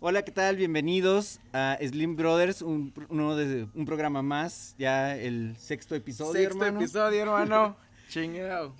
Hola, ¿qué tal? Bienvenidos a Slim Brothers, un, uno de, un programa más, ya el sexto episodio, Sexto hermano. episodio, hermano. Chingado.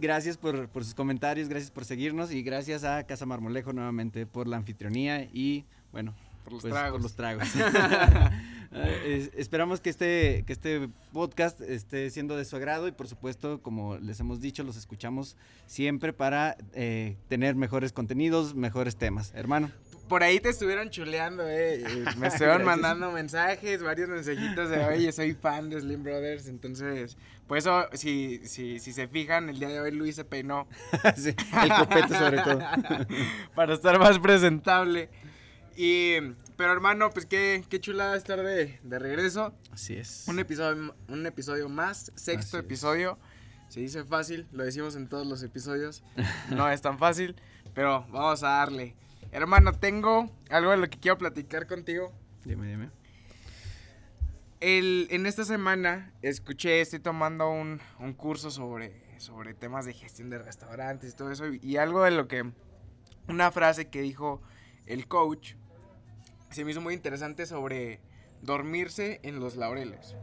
Gracias por, por sus comentarios, gracias por seguirnos y gracias a Casa Marmolejo nuevamente por la anfitrionía y, bueno, Por los pues, tragos. por los tragos. Es- esperamos que este, que este podcast esté siendo de su agrado y por supuesto, como les hemos dicho, los escuchamos siempre para eh, tener mejores contenidos, mejores temas. Hermano. Por ahí te estuvieron chuleando, eh. Me estuvieron mandando mensajes, varios mensajitos de, oye, soy fan de Slim Brothers. Entonces, por eso, si, si, si se fijan, el día de hoy Luis se peinó Sí, el copete sobre todo. para estar más presentable. Y, pero hermano, pues qué, qué chulada estar de, de regreso. Así es. Un episodio, un episodio más, sexto Así es. episodio. Se dice fácil, lo decimos en todos los episodios. No es tan fácil, pero vamos a darle. Hermano, tengo algo de lo que quiero platicar contigo. Dime, dime. El, en esta semana escuché, estoy tomando un, un curso sobre, sobre temas de gestión de restaurantes y todo eso. Y, y algo de lo que, una frase que dijo el coach, se me hizo muy interesante sobre dormirse en los laureles.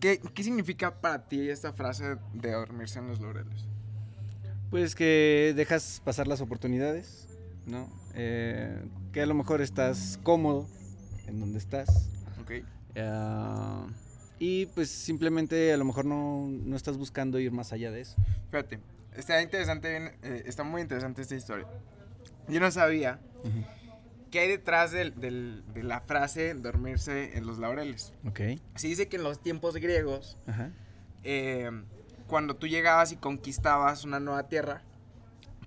¿Qué, qué significa para ti esta frase de dormirse en los laureles? Pues que dejas pasar las oportunidades, ¿no? Eh, que a lo mejor estás cómodo en donde estás. Ok. ah, y pues simplemente a lo mejor no, no estás buscando ir más allá de eso. Fíjate, está interesante, bien, eh, está muy interesante esta historia. Yo no sabía qué hay detrás del- del- de la frase dormirse en los laureles. Ok. Se dice que en los tiempos griegos, eh, cuando tú llegabas y conquistabas una nueva tierra,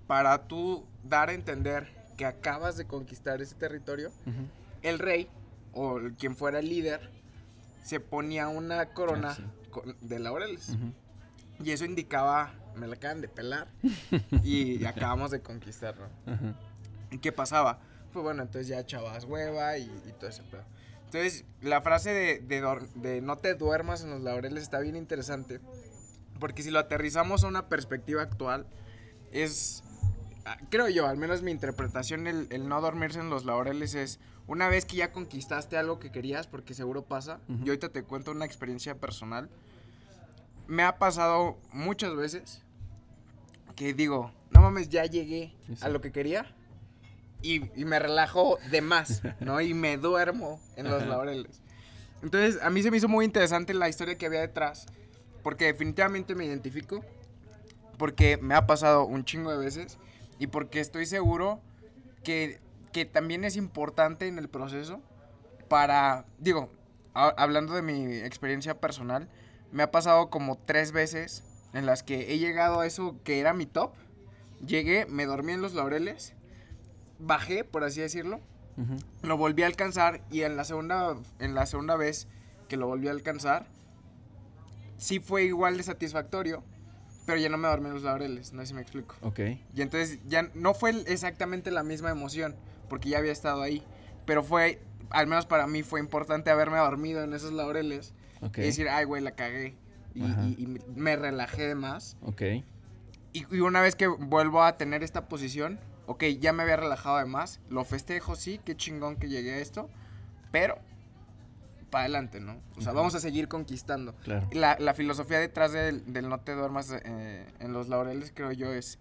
para tú dar a entender que acabas de conquistar ese territorio, el rey o quien fuera el líder se ponía una corona Ah, sí. de laureles. Y eso indicaba, me la acaban de pelar y acabamos de conquistar, ¿no? Ajá. ¿Y qué pasaba? Pues bueno, entonces ya echabas hueva y, y todo ese pedo. Entonces, la frase de, de dor- de no te duermas en los laureles está bien interesante. Porque si lo aterrizamos a una perspectiva actual, es, creo yo, al menos mi interpretación, el, el no dormirse en los laureles es una vez que ya conquistaste algo que querías, porque seguro pasa. Ujú. Yo ahorita te cuento una experiencia personal. Me ha pasado muchas veces que digo, no mames, ya llegué Sí, sí. a lo que quería y, y me relajo de más, ¿no? Y me duermo en los laureles. Entonces, a mí se me hizo muy interesante la historia que había detrás, porque definitivamente me identifico, porque me ha pasado un chingo de veces y porque estoy seguro que, que también es importante en el proceso para, digo, a- hablando de mi experiencia personal, me ha pasado como tres veces en las que he llegado a eso que era mi top. Llegué, me dormí en los laureles, bajé, por así decirlo, lo volví a alcanzar y en la segunda, en la segunda vez que lo volví a alcanzar, sí fue igual de satisfactorio, pero ya no me dormí en los laureles, no sé si me explico. Ok. Y entonces ya no fue exactamente la misma emoción, porque ya había estado ahí, pero fue, al menos para mí fue importante haberme dormido en esos laureles Ok. y decir, ay, güey, la cagué. Y- y me relajé de más. Ok. Y, y una vez que vuelvo a tener esta posición, ok, ya me había relajado de más, lo festejo, sí, qué chingón que llegué a esto, pero para adelante, ¿no? O sea, vamos a seguir conquistando. Claro. La, la filosofía detrás del, del no te duermas eh, en los laureles, creo yo, es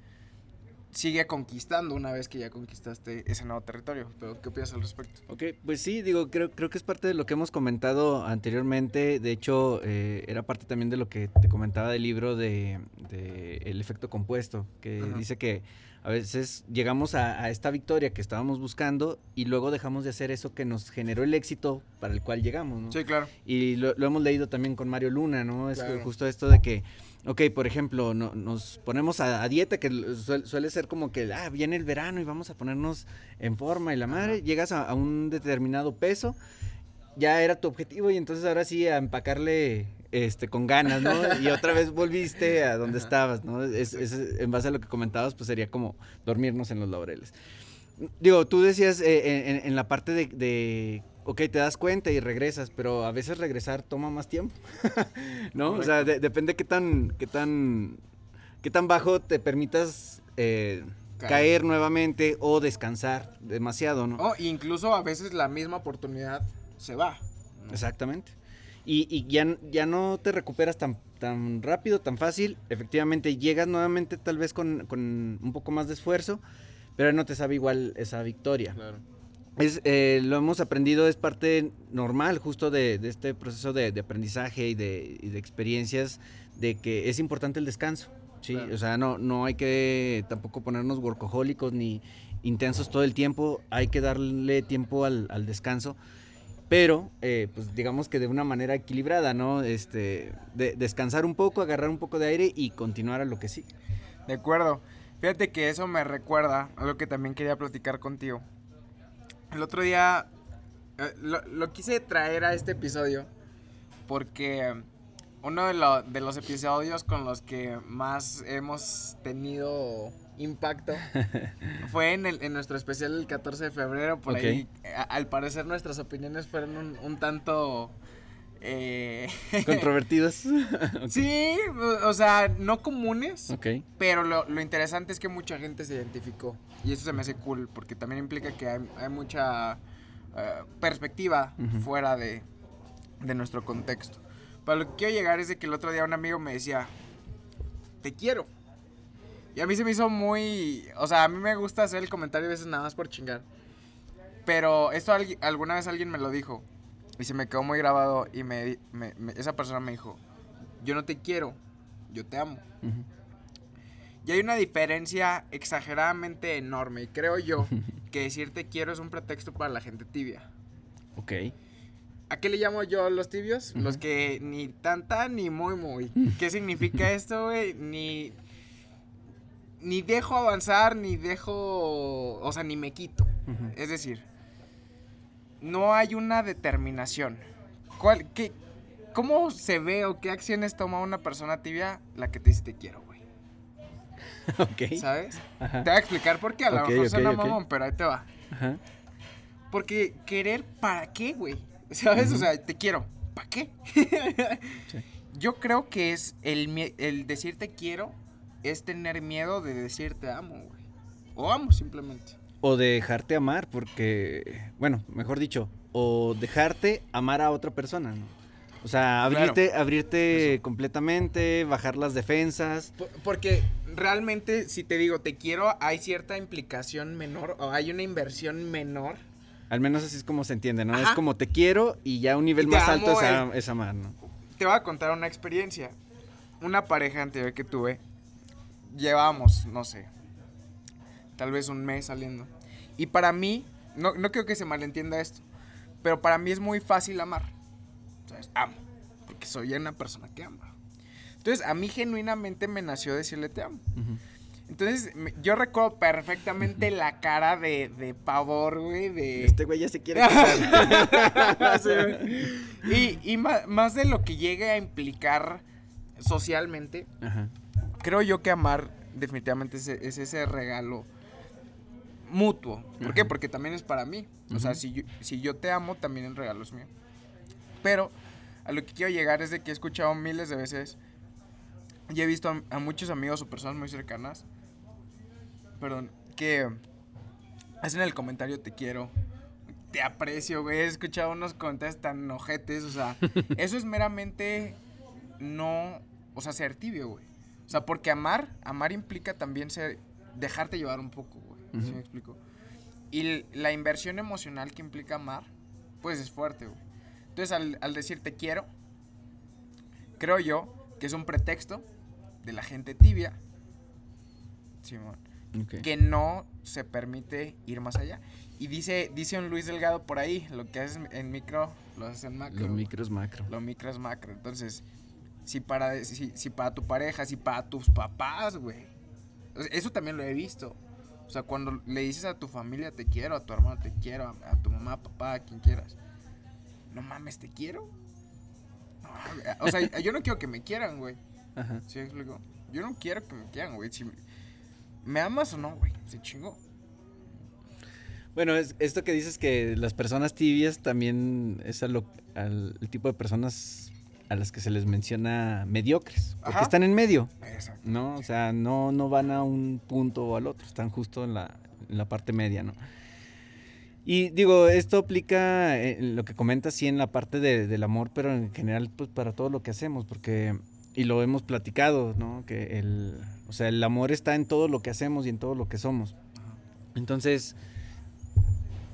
sigue conquistando una vez que ya conquistaste ese nuevo territorio. Pero, ¿qué opinas al respecto? Ok, pues sí, digo, creo, creo que es parte de lo que hemos comentado anteriormente. De hecho, eh, era parte también de lo que te comentaba del libro de, de El efecto compuesto, que dice que a veces llegamos a, a esta victoria que estábamos buscando y luego dejamos de hacer eso que nos generó el éxito para el cual llegamos, ¿no? Sí, claro. Y lo, lo hemos leído también con Mario Luna, ¿no? Es Claro. justo esto de que, ok, por ejemplo, no- nos ponemos a, a dieta, que suel- suele ser como que, ah, viene el verano y vamos a ponernos en forma y la madre, Ajá. llegas a, a un determinado peso, ya era tu objetivo y entonces ahora sí a empacarle este, con ganas, ¿no? Y otra vez volviste a donde estabas, ¿no? Es, es- en base a lo que comentabas, pues sería como dormirnos en los laureles. Digo, tú decías eh, en, en la parte de, de, ok, te das cuenta y regresas, pero a veces regresar toma más tiempo, ¿no? O sea, de- depende qué tan, qué tan, qué tan bajo te permitas eh, caer nuevamente o descansar demasiado, ¿no? O incluso a veces la misma oportunidad se va. ¿no? Exactamente. Y, y ya, ya no te recuperas tan, tan rápido, tan fácil. Efectivamente, llegas nuevamente tal vez con, con un poco más de esfuerzo, pero no te sabe igual esa victoria. Claro. Es, eh, lo hemos aprendido, es parte normal justo de, de este proceso de, de aprendizaje y de, y de experiencias, de que es importante el descanso. ¿sí? Claro. O sea, no, no hay que tampoco ponernos workahólicos ni intensos todo el tiempo, hay que darle tiempo al, al descanso, pero eh, pues digamos que de una manera equilibrada, ¿no? Este, de, descansar un poco, agarrar un poco de aire y continuar a lo que sí. De acuerdo. Fíjate que eso me recuerda a lo que también quería platicar contigo. El otro día eh, lo, lo quise traer a este episodio porque uno de, lo- de los episodios con los que más hemos tenido impacto fue en, el- en nuestro especial el 14 de febrero. Por Ok. ahí, a- al parecer, nuestras opiniones fueron un, un tanto... eh, Controvertidos. sí, o sea, no comunes. ok. Pero lo, lo interesante es que mucha gente se identificó. Y eso se me hace cool, porque también implica que hay, hay mucha eh, perspectiva fuera de, de nuestro contexto. Para lo que quiero llegar es de que el otro día un amigo me decía, te quiero. Y a mí se me hizo muy... O sea, a mí me gusta hacer el comentario a veces nada más por chingar. Pero esto alguna vez alguien me lo dijo. Y se me quedó muy grabado. Y me, me- me- esa persona me dijo, yo no te quiero, yo te amo. Y hay una diferencia exageradamente enorme. Y creo yo que decir te quiero es un pretexto para la gente tibia. Ok. ¿A qué le llamo yo los tibios? Los que ni tanta ni muy muy. ¿Qué significa esto, güey? Ni. Ni dejo avanzar, ni dejo. O sea, ni me quito. Es decir, no hay una determinación. ¿Cuál, qué, ¿Cómo se ve o qué acciones toma una persona tibia la que te dice te quiero, güey? Ok. ¿Sabes? Ajá. Te voy a explicar por qué. A lo mejor suena mamón, pero ahí te va. Ajá. Porque querer, ¿para qué, güey? ¿Sabes? O sea, te quiero. ¿Para qué? Sí. Yo creo que es el, el decirte quiero es tener miedo de decirte amo, güey. O amo simplemente. O dejarte amar, porque, bueno, mejor dicho, o dejarte amar a otra persona, ¿no? O sea, Claro. abrirte, abrirte completamente, bajar las defensas. Por- Porque realmente, si te digo te quiero, hay cierta implicación menor o hay una inversión menor. Al menos así es como se entiende, ¿no? Es como te quiero y ya un nivel te más alto es, a- es amar, ¿no? Te voy a contar una experiencia. Una pareja anterior que tuve, llevábamos, no sé, tal vez un mes saliendo. Y para mí, no, no creo que se malentienda esto, pero para mí es muy fácil amar. ¿Sabes? Amo, porque soy una persona que ama. Entonces, a mí genuinamente me nació decirle te amo. Entonces, me- yo recuerdo perfectamente la cara de, de pavor, güey, de... Este güey ya se quiere. Sí, y y ma- más, de lo que llegue a implicar socialmente, Ajá. Creo yo que amar definitivamente es, es ese regalo mutuo. ¿Por qué? Porque también es para mí. O sea, si yo, si yo te amo, también el regalo es mío. Pero a lo que quiero llegar es de que he escuchado miles de veces y he visto a, a muchos amigos o personas muy cercanas, perdón, que hacen el comentario te quiero, te aprecio, güey. He escuchado unos comentarios tan ojetes, o sea, eso es meramente no, o sea, ser tibio, güey. O sea, porque amar, amar implica también ser, dejarte llevar un poco, güey. ¿Sí Ujú. me explico? Y la inversión emocional que implica amar, pues es fuerte, güey. Entonces, al, al decir te quiero, creo yo que es un pretexto de la gente tibia, Simón, Ok. que no se permite ir más allá. Y dice, dice un Luis Delgado por ahí, lo que haces en micro, lo haces en macro. Los güey. micros macro. Lo micro es macro. Entonces, si para, si, si para tu pareja, si para tus papás, güey. Eso también lo he visto. O sea, cuando le dices a tu familia te quiero, a tu hermano te quiero, a, a tu mamá, papá, a quien quieras. No mames, te quiero. No, o sea, yo no quiero que me quieran, güey. Ajá. ¿Sí explico? Yo no quiero que me quieran, güey. Si ¿Me amas o no, güey? Se chingó. Bueno, es, esto que dices que las personas tibias también es a lo- al el tipo de personas a las que se les menciona mediocres, porque están en medio, ¿no? O sea, no, no van a un punto o al otro, están justo en la, en la parte media, ¿no? Y digo, esto aplica en lo que comentas, sí, en la parte del amor, pero en general, pues para todo lo que hacemos, porque, y lo hemos platicado, ¿no? Que el, o sea, el amor está en todo lo que hacemos y en todo lo que somos. Entonces,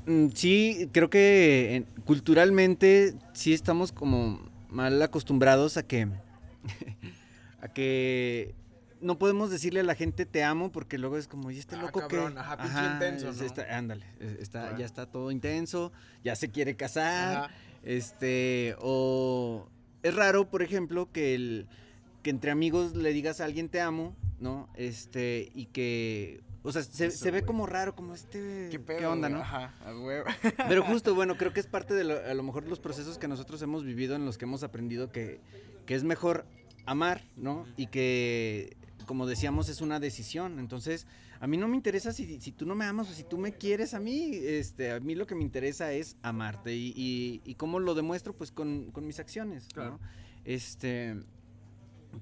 mm, sí, creo que culturalmente sí estamos como mal acostumbrados a que, a que no podemos decirle a la gente te amo porque luego es como, y este ah, loco que. Ajá, intenso, ándale, está, ya está todo intenso, ya se quiere casar. Este, o es raro, por ejemplo, que el que entre amigos le digas a alguien te amo, ¿no? Este, y que o sea, se, ve como raro, como este. ¿Qué, onda, no? Ajá, Pero justo, bueno, creo que es parte de a lo mejor los procesos que nosotros hemos vivido en los que hemos aprendido que, que es mejor amar, ¿no? Y que como decíamos, es una decisión. Entonces, a mí no me interesa si, si, tú no me amas o si tú me quieres a mí. Este, a mí lo que me interesa es amarte. Y, y, cómo lo demuestro, pues con, mis acciones. Claro. Este,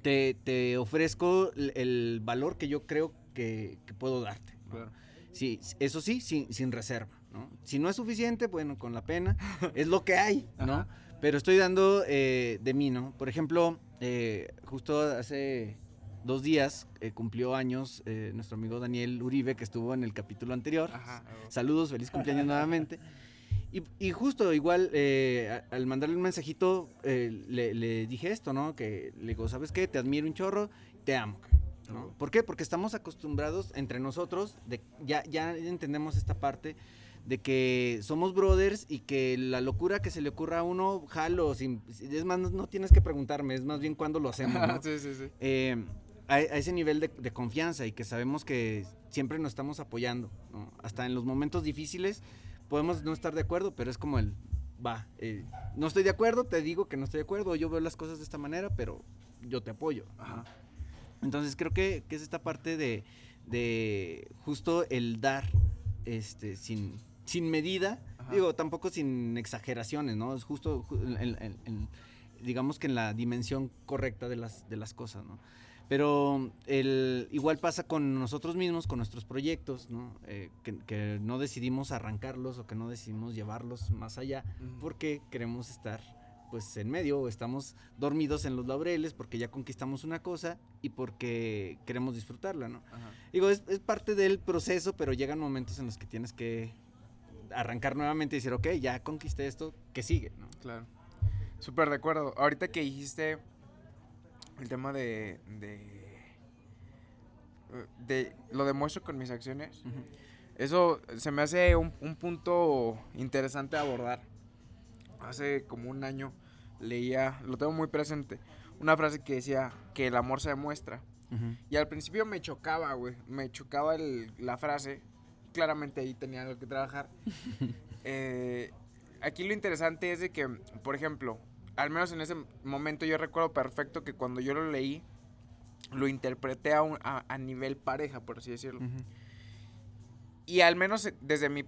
te, te, ofrezco el, valor que yo creo que, puedo darte. Claro. Sí, eso sí, sin, sin reserva. ¿no? Si no es suficiente, bueno, con la pena, es lo que hay, ¿no? Pero estoy dando eh, de mí, ¿no? Por ejemplo, eh, justo hace dos días eh, cumplió años eh, nuestro amigo Daniel Uribe, que estuvo en el capítulo anterior. Saludos, feliz cumpleaños nuevamente. Y, justo igual, eh, al mandarle un mensajito, le, dije esto, ¿no? Que le digo, ¿sabes qué? Te admiro un chorro, te amo. ¿Por qué? Porque estamos acostumbrados entre nosotros, de, ya, ya entendemos esta parte de que somos brothers y que la locura que se le ocurra a uno, jalo, sin, es más, no, tienes que preguntarme, es más bien cuando lo hacemos, ¿no? sí, sí, sí a, ese nivel de, confianza y que sabemos que siempre nos estamos apoyando, Hasta en los momentos difíciles podemos no estar de acuerdo, pero es como el, va, eh, no estoy de acuerdo, te digo que no estoy de acuerdo, yo veo las cosas de esta manera, pero yo te apoyo. Entonces creo que, es esta parte de, justo el dar este, sin, sin medida, digo, tampoco sin exageraciones, ¿no? Es justo, digamos que en la dimensión correcta de las, de las cosas, ¿no? Pero el, igual pasa con nosotros mismos, con nuestros proyectos, ¿no? Eh, que, no decidimos arrancarlos o que no decidimos llevarlos más allá porque queremos estar pues en medio o estamos dormidos en los laureles porque ya conquistamos una cosa y porque queremos disfrutarla, ¿no? Digo, es, es, parte del proceso, pero llegan momentos en los que tienes que arrancar nuevamente y decir, ok, ya conquisté esto, ¿qué sigue? ¿no? Claro. Súper de acuerdo. Ahorita que dijiste el tema de, de, lo demuestro con mis acciones. Eso se me hace un, punto interesante a abordar. Hace como un año leía, lo tengo muy presente, una frase que decía que el amor se demuestra. Y al principio me chocaba, güey. Me chocaba la frase. Claramente ahí tenía algo que trabajar. Eh, aquí lo interesante es de que, por ejemplo, al menos en ese momento yo recuerdo perfecto que cuando yo lo leí, lo interpreté a, a, nivel pareja, por así decirlo. Y al menos desde mi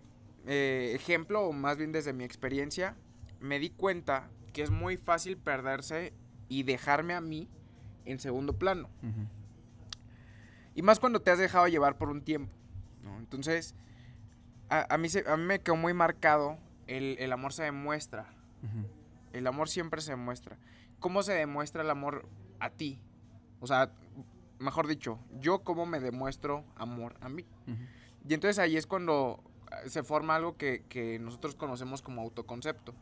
eh, ejemplo, o más bien desde mi experiencia, me di cuenta que es muy fácil perderse y dejarme a mí en segundo plano. Y más cuando te has dejado llevar por un tiempo. Entonces, a, mí a mí me quedó muy marcado el, el amor se demuestra. El amor siempre se demuestra. ¿Cómo se demuestra el amor a ti? O sea, mejor dicho, yo cómo me demuestro amor a mí. Y entonces ahí es cuando se forma algo que, nosotros conocemos como autoconcepto.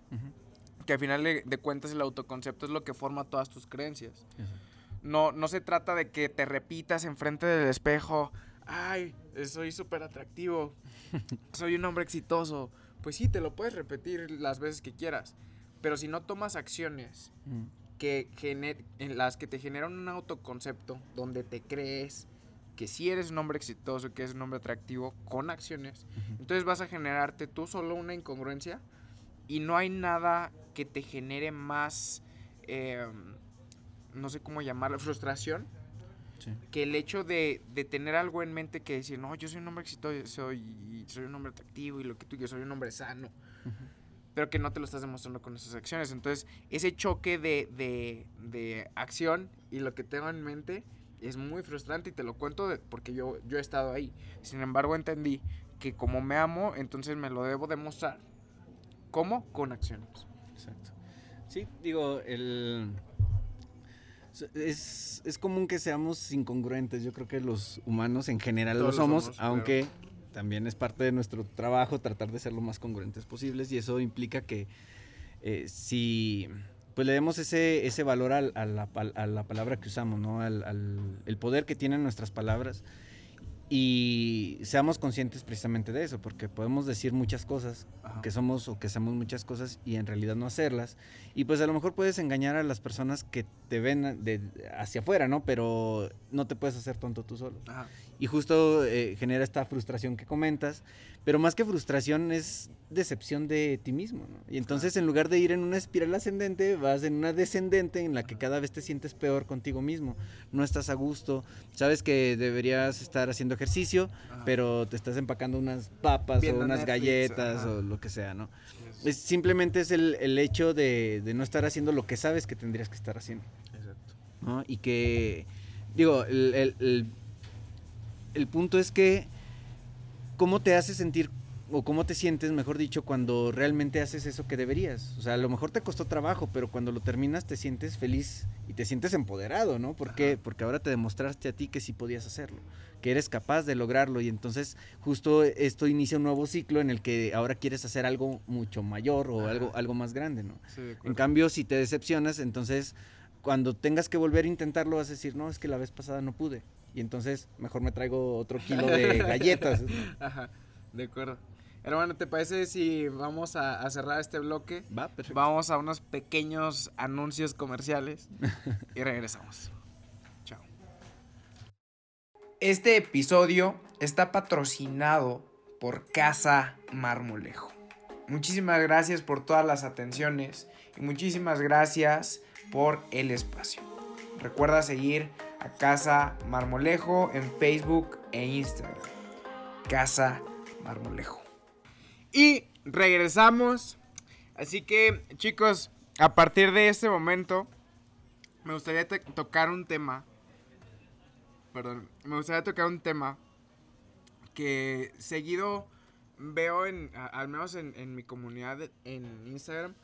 Que al final de, cuentas el autoconcepto es lo que forma todas tus creencias. No, no se trata de que te repitas enfrente del espejo, ay, soy súper atractivo, soy un hombre exitoso. Pues sí, te lo puedes repetir las veces que quieras. Pero si no tomas acciones mm. que en las que te generan un autoconcepto, donde te crees que si eres un hombre exitoso, que eres un hombre atractivo, con acciones, entonces vas a generarte tú solo una incongruencia y no hay nada que te genere más, em, no sé cómo llamarlo, frustración. Que el hecho de, tener algo en mente que decir, no, yo soy un hombre exitoso, soy, soy un hombre atractivo y lo que tú, yo soy un hombre sano pero que no te lo estás demostrando con esas acciones. Entonces, ese choque de, de, de acción y lo que tengo en mente es muy frustrante y te lo cuento porque yo, yo he estado ahí. Sin embargo, entendí que como me amo, entonces me lo debo demostrar. ¿Cómo? Con acciones. Exacto. Sí, digo, el... Es, es común que seamos incongruentes. Yo creo que los humanos en general lo somos, aunque también es parte de nuestro trabajo tratar de ser lo más congruentes posibles y eso implica que eh, si pues le demos ese, ese valor a, la, a, la, palabra que usamos, ¿no? Al, al, el poder que tienen nuestras palabras y seamos conscientes precisamente de eso, porque podemos decir muchas cosas, que somos o que hacemos muchas cosas y en realidad no hacerlas. Y pues a lo mejor puedes engañar a las personas que te ven de, hacia afuera, ¿no? Pero no te puedes hacer tonto tú solo. Y justo eh, genera esta frustración que comentas, pero más que frustración es decepción de ti mismo, ¿no? Y entonces en lugar de ir en una espiral ascendente, vas en una descendente en la que cada vez te sientes peor contigo mismo. No estás a gusto, sabes que deberías estar haciendo ejercicio, pero te estás empacando unas papas o unas galletas o lo que sea, ¿no? Es, simplemente es el, el hecho de, de, no estar haciendo lo que sabes que tendrías que estar haciendo. Exacto. ¿no? Y que, digo, el, el, el, el punto es que, ¿cómo te hace sentir o cómo te sientes, mejor dicho, cuando realmente haces eso que deberías. O sea, a lo mejor te costó trabajo, pero cuando lo terminas te sientes feliz y te sientes empoderado, ¿no? ¿Por qué? Porque ahora te demostraste a ti que sí podías hacerlo, que eres capaz de lograrlo y entonces justo esto inicia un nuevo ciclo en el que ahora quieres hacer algo mucho mayor o algo, algo más grande, ¿no? en cambio, si te decepcionas, entonces cuando tengas que volver a intentarlo vas a decir, no, es que la vez pasada no pude. Y entonces mejor me traigo otro kilo de galletas. Ajá, de acuerdo. Hermano, ¿te parece si vamos a, cerrar este bloque? Va, perfecto. Vamos a unos pequeños anuncios comerciales y regresamos. Chao. Este episodio está patrocinado por Casa Marmolejo. Muchísimas gracias por todas las atenciones y muchísimas gracias por el espacio. Recuerda seguir a Casa Marmolejo en Facebook e Instagram. Casa Marmolejo. Y regresamos. Así que, chicos, a partir de este momento, me gustaría tocar un tema. Perdón, me gustaría tocar un tema que seguido veo en, al menos en, mi comunidad en Instagram,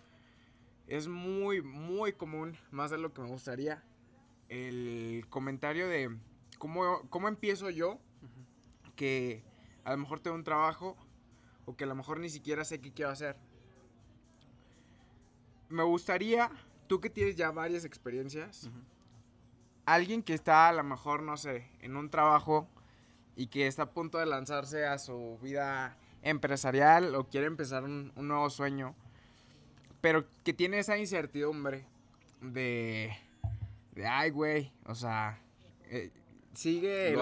es muy, muy común, más de lo que me gustaría, el comentario de cómo, cómo empiezo yo, que a lo mejor tengo un trabajo o que a lo mejor ni siquiera sé qué quiero hacer. Me gustaría, tú que tienes ya varias experiencias, alguien que está a lo mejor, no sé, en un trabajo y que está a punto de lanzarse a su vida empresarial o quiere empezar un, nuevo sueño, pero que tiene esa incertidumbre de, de ay, güey, o sea, eh, sigue,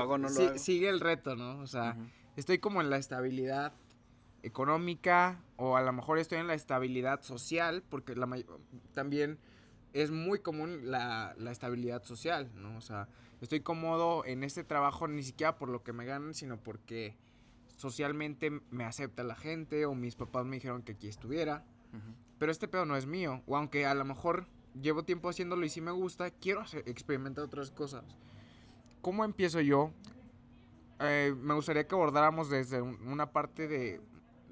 sigue el reto, ¿no? O sea, estoy como en la estabilidad económica o a lo mejor estoy en la estabilidad social, porque la también es muy común la, la, estabilidad social, ¿no? O sea, estoy cómodo en este trabajo ni siquiera por lo que me ganan, sino porque socialmente me acepta la gente o mis papás me dijeron que aquí estuviera. Pero este pedo no es mío. O aunque a lo mejor llevo tiempo haciéndolo y sí me gusta, quiero experimentar otras cosas. ¿Cómo empiezo yo? Eh, me gustaría que abordáramos desde una parte de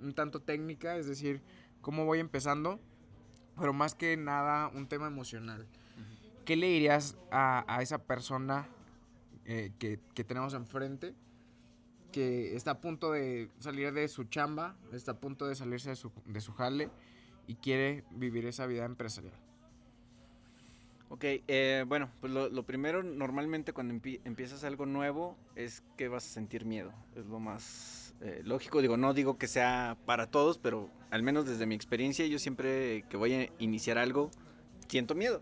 un tanto técnica, es decir, cómo voy empezando, pero más que nada un tema emocional. ¿Qué le dirías a, a esa persona eh, que, que, tenemos enfrente, que está a punto de salir de su chamba, está a punto de salirse de su, de su jale y quiere vivir esa vida empresarial? Ok, eh, bueno, pues lo, lo, primero, normalmente cuando empiezas algo nuevo es que vas a sentir miedo, es lo más eh, lógico, digo, no digo que sea para todos, pero al menos desde mi experiencia yo siempre que voy a iniciar algo siento miedo.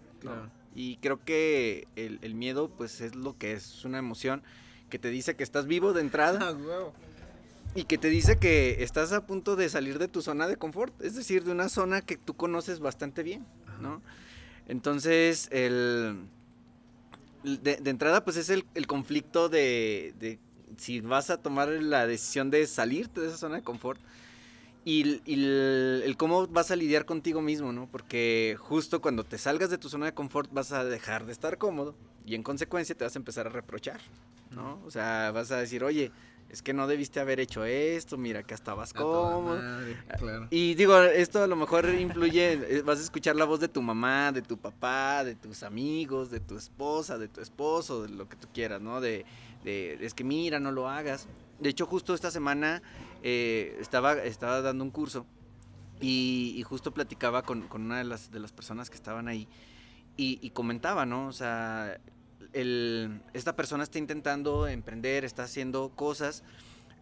Y creo que el, miedo pues es lo que es, una emoción que te dice que estás vivo de entrada. Ah, y que te dice que estás a punto de salir de tu zona de confort, es decir, de una zona que tú conoces bastante bien, ¿no? Entonces, el, de, entrada, pues es el, conflicto de, de si vas a tomar la decisión de salirte de esa zona de confort. Y, el, cómo vas a lidiar contigo mismo, ¿no? Porque justo cuando te salgas de tu zona de confort vas a dejar de estar cómodo y en consecuencia te vas a empezar a reprochar, ¿no? O sea, vas a decir, oye, es que no debiste haber hecho esto, mira que estabas cómodo. Y digo, esto a lo mejor influye, eh, vas a escuchar la voz de tu mamá, de tu papá, de tus amigos, de tu esposa, de tu esposo, de lo que tú quieras, ¿no? De, de es que mira, no lo hagas. De hecho, justo esta semana eh, estaba, estaba dando un curso y, justo platicaba con, una de las, de las personas que estaban ahí y, comentaba, ¿no? O sea, esta persona está intentando emprender, está haciendo cosas.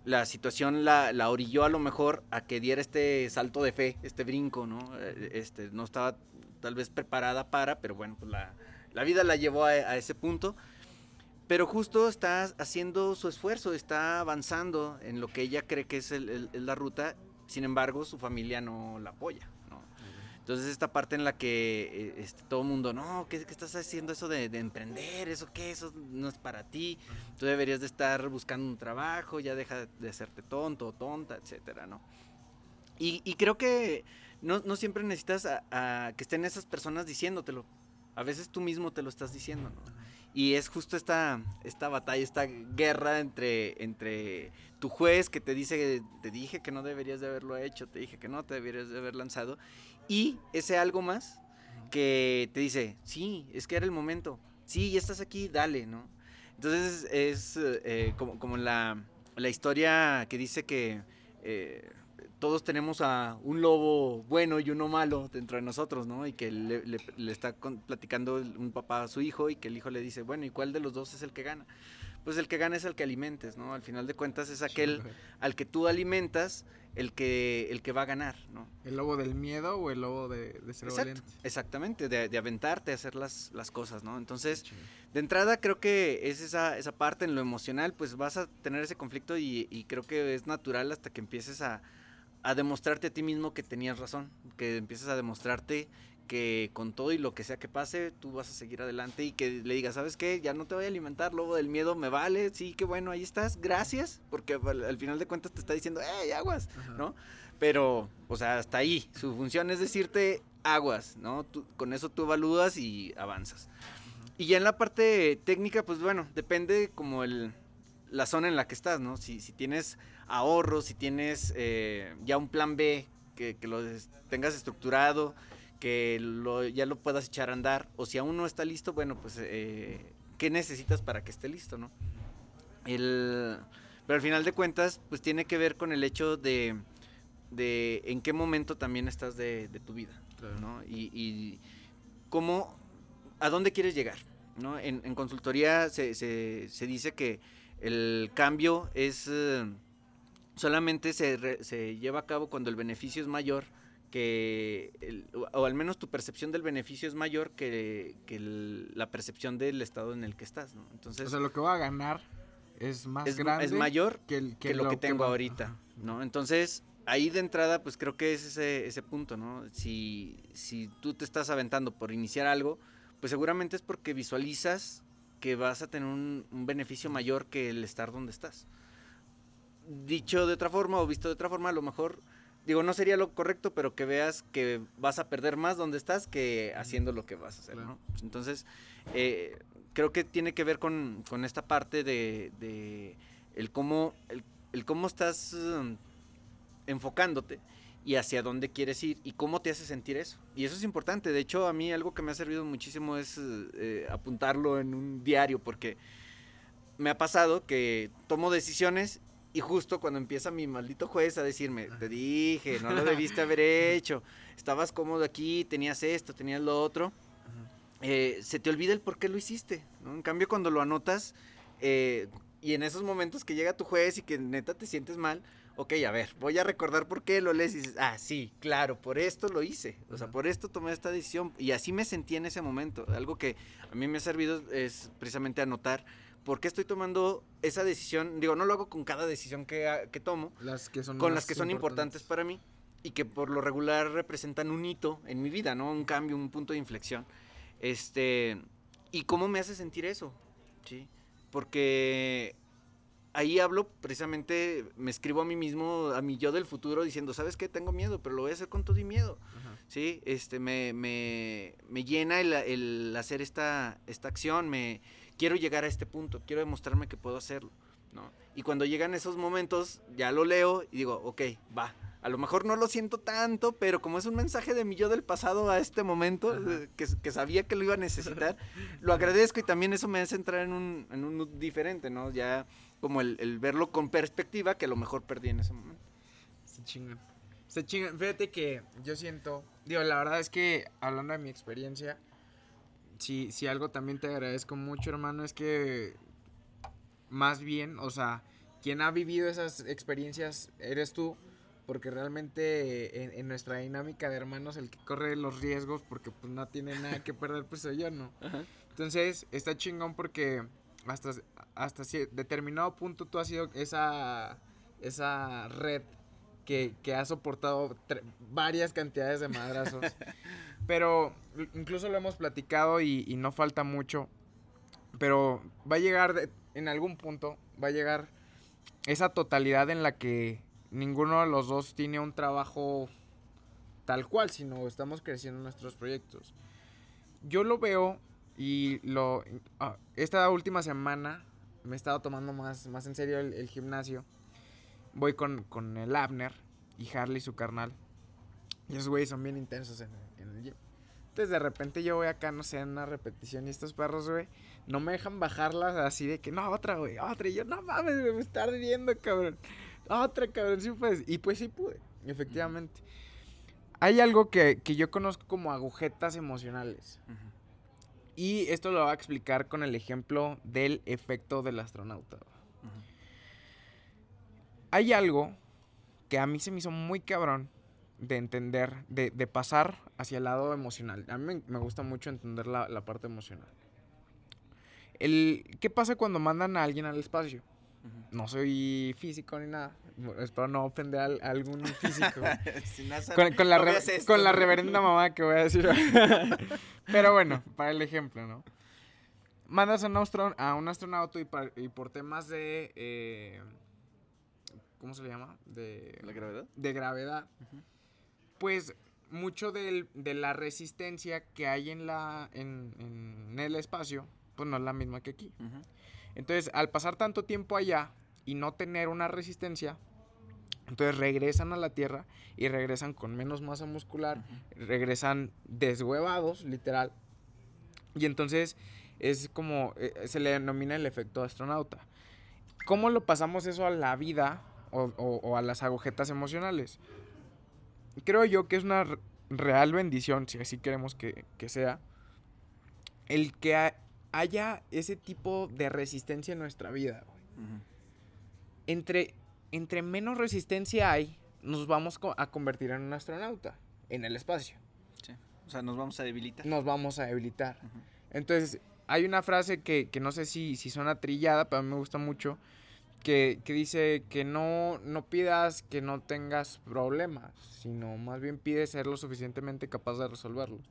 La situación la, orilló a lo mejor a que diera este salto de fe, este brinco, ¿no? Eh, este, no estaba tal vez preparada para, pero bueno, pues la, vida la llevó a ese punto pero justo está haciendo su esfuerzo, está avanzando en lo que ella cree que es la ruta, sin embargo su familia no la apoya. ¿No? Entonces esta parte en la que eh, este, todo el mundo, no, ¿qué, estás haciendo eso de, emprender? ¿Eso qué? Eso no es para ti. Tú deberías de estar buscando un trabajo, ya deja de hacerte tonto o tonta, etcétera, ¿no? Y, creo que no, siempre necesitas a, que estén esas personas diciéndotelo. A veces tú mismo te lo estás diciendo, ¿no? Y es justo esta, esta batalla, esta guerra entre, entre tu juez que te dice, te dije que no deberías de haberlo hecho, te dije que no te deberías de haber lanzado, y ese algo más que te dice, sí, es que era el momento, sí, ya estás aquí, dale, ¿no? Entonces es eh, como, como la, la, historia que dice que... Eh, todos tenemos a un lobo bueno y uno malo dentro de nosotros, ¿no? Y que le, está platicando un papá a su hijo y que el hijo le dice, bueno, ¿y cuál de los dos es el que gana? Pues el que gana es el que alimentes, ¿no? Al final de cuentas es aquel al que tú alimentas el que, el que va a ganar, ¿no? ¿El lobo del miedo o el lobo de, ser valiente? Exactamente, de, aventarte a hacer las, las cosas, ¿no? Entonces, de entrada creo que es esa, esa parte en lo emocional, pues vas a tener ese conflicto y creo que es natural hasta que empieces a a demostrarte a ti mismo que tenías razón, que empiezas a demostrarte que con todo y lo que sea que pase, tú vas a seguir adelante y que le digas, ¿sabes qué? Ya no te voy a alimentar, lobo del miedo, me vale, sí, qué bueno, ahí estás, gracias, porque al, final de cuentas te está diciendo, ¡eh, aguas! ¿No? Pero, o sea, hasta ahí, su función es decirte aguas, ¿no? con eso tú evalúas y avanzas. Y ya en la parte técnica, pues bueno, depende como el, la zona en la que estás, ¿no? Si, si tienes ahorros, si tienes eh, ya un plan B, que, lo tengas estructurado, que lo, ya lo puedas echar a andar, o si aún no está listo, bueno, pues, eh, ¿qué necesitas para que esté listo, no? El, pero al final de cuentas, pues tiene que ver con el hecho de, de en qué momento también estás de, tu vida, ¿no? Y, cómo, a dónde quieres llegar, ¿no? En, consultoría se, se, dice que el cambio es... Eh, solamente se, se lleva a cabo cuando el beneficio es mayor que, o al menos tu percepción del beneficio es mayor que, que la percepción del estado en el que estás, ¿no? Entonces, o sea, lo que va a ganar es más grande. Es mayor que, que, lo, que, tengo ahorita, ¿no? Entonces, ahí de entrada, pues creo que es ese, ese punto, ¿no? Si, si tú te estás aventando por iniciar algo, pues seguramente es porque visualizas que vas a tener un, un beneficio mayor que el estar donde estás dicho de otra forma o visto de otra forma, a lo mejor, digo, no sería lo correcto, pero que veas que vas a perder más donde estás que haciendo lo que vas a hacer, ¿no? Entonces, eh, creo que tiene que ver con, esta parte de, el, cómo, el, cómo estás um, enfocándote y hacia dónde quieres ir y cómo te hace sentir eso. Y eso es importante. De hecho, a mí algo que me ha servido muchísimo es eh, apuntarlo en un diario porque me ha pasado que tomo decisiones y justo cuando empieza mi maldito juez a decirme, te dije, no lo debiste haber hecho, estabas cómodo aquí, tenías esto, tenías lo otro, eh, se te olvida el por qué lo hiciste. ¿no? En cambio, cuando lo anotas eh, y en esos momentos que llega tu juez y que neta te sientes mal, ok, a ver, voy a recordar por qué lo lees y dices, ah, sí, claro, por esto lo hice, o sea, por esto tomé esta decisión y así me sentí en ese momento. Algo que a mí me ha servido es precisamente anotar ¿por qué estoy tomando esa decisión? Digo, no lo hago con cada decisión que, ah, que tomo, las que son con las que son importantes. para mí y que por lo regular representan un hito en mi vida, ¿no? Un cambio, un punto de inflexión. Este, ¿y cómo me hace sentir eso? ¿Sí? Porque ahí hablo precisamente, me escribo a mí mismo, a mi yo del futuro, diciendo, ¿sabes qué? Tengo miedo, pero lo voy a hacer con todo y miedo. Sí, este, me, me, me llena el, el, hacer esta, esta acción, me quiero llegar a este punto, quiero demostrarme que puedo hacerlo, ¿no? Y cuando llegan esos momentos, ya lo leo y digo, ok, va. A lo mejor no lo siento tanto, pero como es un mensaje de mi yo del pasado a este momento, que, que, sabía que lo iba a necesitar, lo agradezco y también eso me hace entrar en un, en un diferente, ¿no? Ya como el, el, verlo con perspectiva que a lo mejor perdí en ese momento. Se chingan. Se chingan. Fíjate que yo siento, digo, la verdad es que hablando de mi experiencia, si, si algo también te agradezco mucho, hermano, es que más bien, o sea, quien ha vivido esas experiencias eres tú porque realmente en, nuestra dinámica de hermanos el que corre los riesgos porque pues no tiene nada que perder pues soy yo, ¿no? Entonces está chingón porque hasta, hasta determinado punto tú has sido esa, esa red que, que ha soportado varias cantidades de madrazos. pero incluso lo hemos platicado y, y, no falta mucho. Pero va a llegar en algún punto, va a llegar esa totalidad en la que ninguno de los dos tiene un trabajo tal cual, sino estamos creciendo nuestros proyectos. Yo lo veo y lo ah, esta última semana me he estado tomando más, más en serio el, gimnasio. Voy con, con, el Abner y Harley, su carnal. Y esos güeyes son bien intensos en, en, el gym. Entonces de repente yo voy acá, no sé, en una repetición y estos perros, güey, no me dejan bajarlas así de que, no, otra, güey, otra. Y yo, no mames, me está riendo, cabrón otra cabrón, sí pues. Y pues sí pude, efectivamente. Hay algo que, yo conozco como agujetas emocionales. Y esto lo voy a explicar con el ejemplo del efecto del astronauta. Hay algo que a mí se me hizo muy cabrón de entender, de, pasar hacia el lado emocional. A mí me, gusta mucho entender la, la, parte emocional. El, ¿Qué pasa cuando mandan a alguien al espacio? No soy físico ni nada. Espero no ofender a, algún físico. con, la con la reverenda mamá que voy a decir. Pero bueno, para el ejemplo, ¿no? Mandas a un, a un astronauta y, por temas de... Eh, ¿Cómo se le llama? De... ¿La gravedad? De gravedad. Pues mucho de la resistencia que hay en, la, en, en, el espacio, pues no es la misma que aquí. Entonces, al pasar tanto tiempo allá y no tener una resistencia, entonces regresan a la Tierra y regresan con menos masa muscular, regresan deshuevados, literal. Y entonces es como, eh, se le denomina el efecto astronauta. ¿Cómo lo pasamos eso a la vida o, a las agujetas emocionales? Creo yo que es una real bendición, si así queremos que, que sea, el que haya ese tipo de resistencia en nuestra vida. entre, entre menos resistencia hay, nos vamos a convertir en un astronauta en el espacio. Sí. O sea, nos vamos a debilitar. Nos vamos a debilitar. Entonces, hay una frase que, no sé si, si suena trillada, pero a mí me gusta mucho, que, dice que no, no pidas que no tengas problemas, sino más bien pides ser lo suficientemente capaz de resolverlos.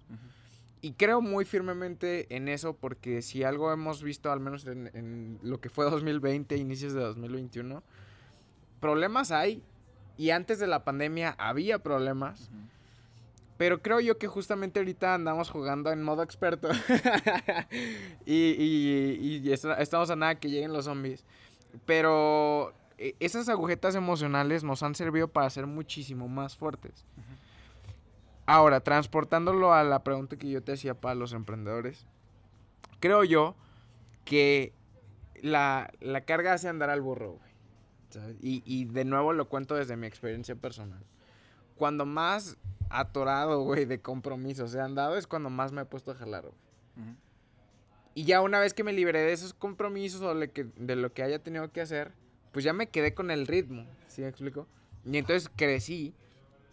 Y creo muy firmemente en eso porque si algo hemos visto, al menos en, lo que fue 2020, inicios de 2021, problemas hay. Y antes de la pandemia había problemas. Pero creo yo que justamente ahorita andamos jugando en modo experto. y, y, estamos a nada que lleguen los zombies. Pero e, esas agujetas emocionales nos han servido para ser muchísimo más fuertes. Ahora, transportándolo a la pregunta que yo te hacía para los emprendedores, creo yo que la, carga hace andar al burro, güey. Y, y, de nuevo lo cuento desde mi experiencia personal. Cuando más atorado, güey, de compromisos he andado es cuando más me he puesto a jalar, güey. Y ya una vez que me liberé de esos compromisos o de, que, de lo que haya tenido que hacer, pues ya me quedé con el ritmo, ¿sí me explico? Y entonces crecí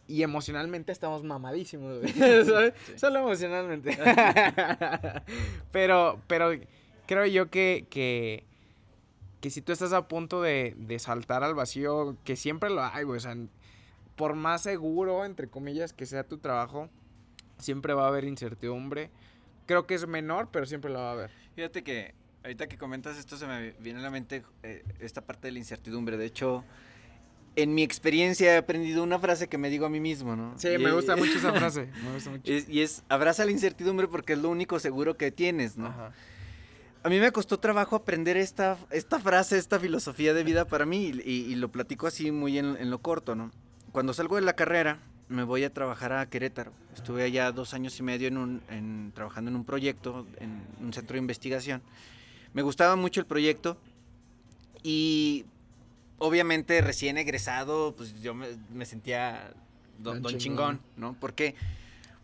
y emocionalmente estamos mamadísimos, Solo emocionalmente. pero, pero creo yo que, que, que, si tú estás a punto de, de saltar al vacío, que siempre lo hay, güey. O sea, por más seguro, entre comillas, que sea tu trabajo, siempre va a haber incertidumbre. Creo que es menor, pero siempre lo va a haber. Fíjate que Ahorita que comentas esto se me viene a la mente eh, esta parte de la incertidumbre. De hecho, en mi experiencia he aprendido una frase que me digo a mí mismo, ¿no? Sí, me gusta mucho esa frase. Me gusta mucho. y es, abraza la incertidumbre porque es lo único seguro que tienes, ¿no? A mí me costó trabajo aprender esta, esta frase, esta filosofía de vida para mí y, lo platico así muy en, lo corto, ¿no? Cuando salgo de la carrera, me voy a trabajar a Querétaro. Estuve allá dos años y medio en un, trabajando en un proyecto, en un centro de investigación. Me gustaba mucho el proyecto y obviamente recién egresado, pues yo me, sentía don, chingón. ¿no? ¿Por qué?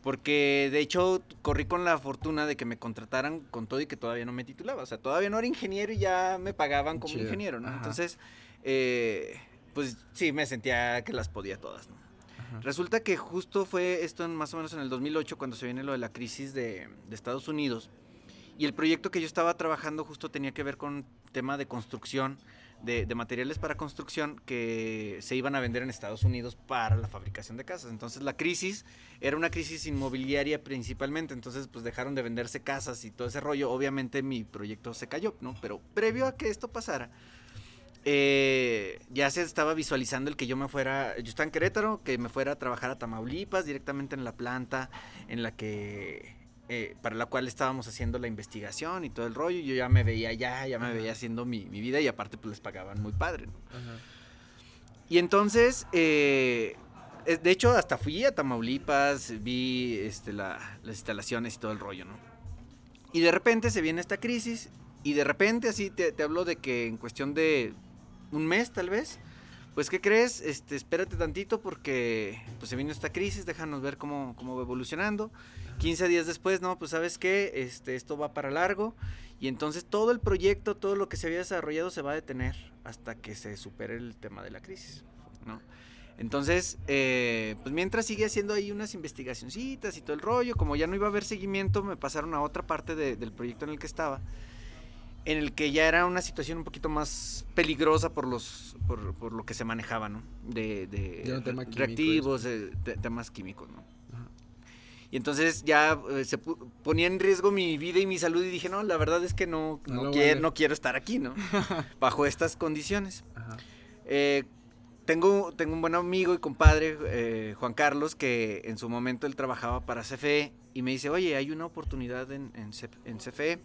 Porque de hecho corrí con la fortuna de que me contrataran con todo y que todavía no me titulaba. O sea, todavía no era ingeniero y ya me pagaban como ingeniero, ¿no? Entonces, eh, pues sí, me sentía que las podía todas, ¿no? Resulta que justo fue esto en, más o menos en el 2008 cuando se viene lo de la crisis de, de Estados Unidos. Y el proyecto que yo estaba trabajando justo tenía que ver con tema de construcción de, materiales para construcción que se iban a vender en Estados Unidos para la fabricación de casas. Entonces la crisis era una crisis inmobiliaria principalmente, entonces pues dejaron de venderse casas y todo ese rollo. Obviamente mi proyecto se cayó, ¿no? Pero previo a que esto pasara, eh, ya se estaba visualizando el que yo me fuera, yo estaba en Querétaro, que me fuera a trabajar a Tamaulipas directamente en la planta en la que eh, para la cual estábamos haciendo la investigación y todo el rollo. Yo ya me veía ya, ya me veía haciendo mi, vida y aparte pues les pagaban muy padre. Y entonces, eh, eh, de hecho hasta fui a Tamaulipas, vi este, las instalaciones y todo el rollo, ¿no? Y de repente se viene esta crisis y de repente así te, te hablo de que en cuestión de un mes tal vez, pues ¿qué crees? Este, espérate tantito porque pues se viene esta crisis, déjanos ver cómo, cómo va evolucionando. 15 días después, no, pues sabes qué, este, esto va para largo y entonces todo el proyecto, todo lo que se había desarrollado se va a detener hasta que se supere el tema de la crisis, ¿no? Entonces, eh, pues mientras sigue haciendo ahí unas investigacioncitas y todo el rollo, como ya no iba a haber seguimiento, me pasaron a otra parte del proyecto en el que estaba, en el que ya era una situación un poquito más peligrosa por los por, lo que se manejaba, ¿no? De, de reactivos, de, temas químicos, ¿no? Y entonces ya eh, se ponía en riesgo mi vida y mi salud y dije, no, la verdad es que no, no, quiero, no quiero, estar aquí, ¿no? Bajo estas condiciones. Eh, tengo, tengo un buen amigo y compadre, eh, Juan Carlos, que en su momento él trabajaba para CFE y me dice, oye, hay una oportunidad en, en, CFE,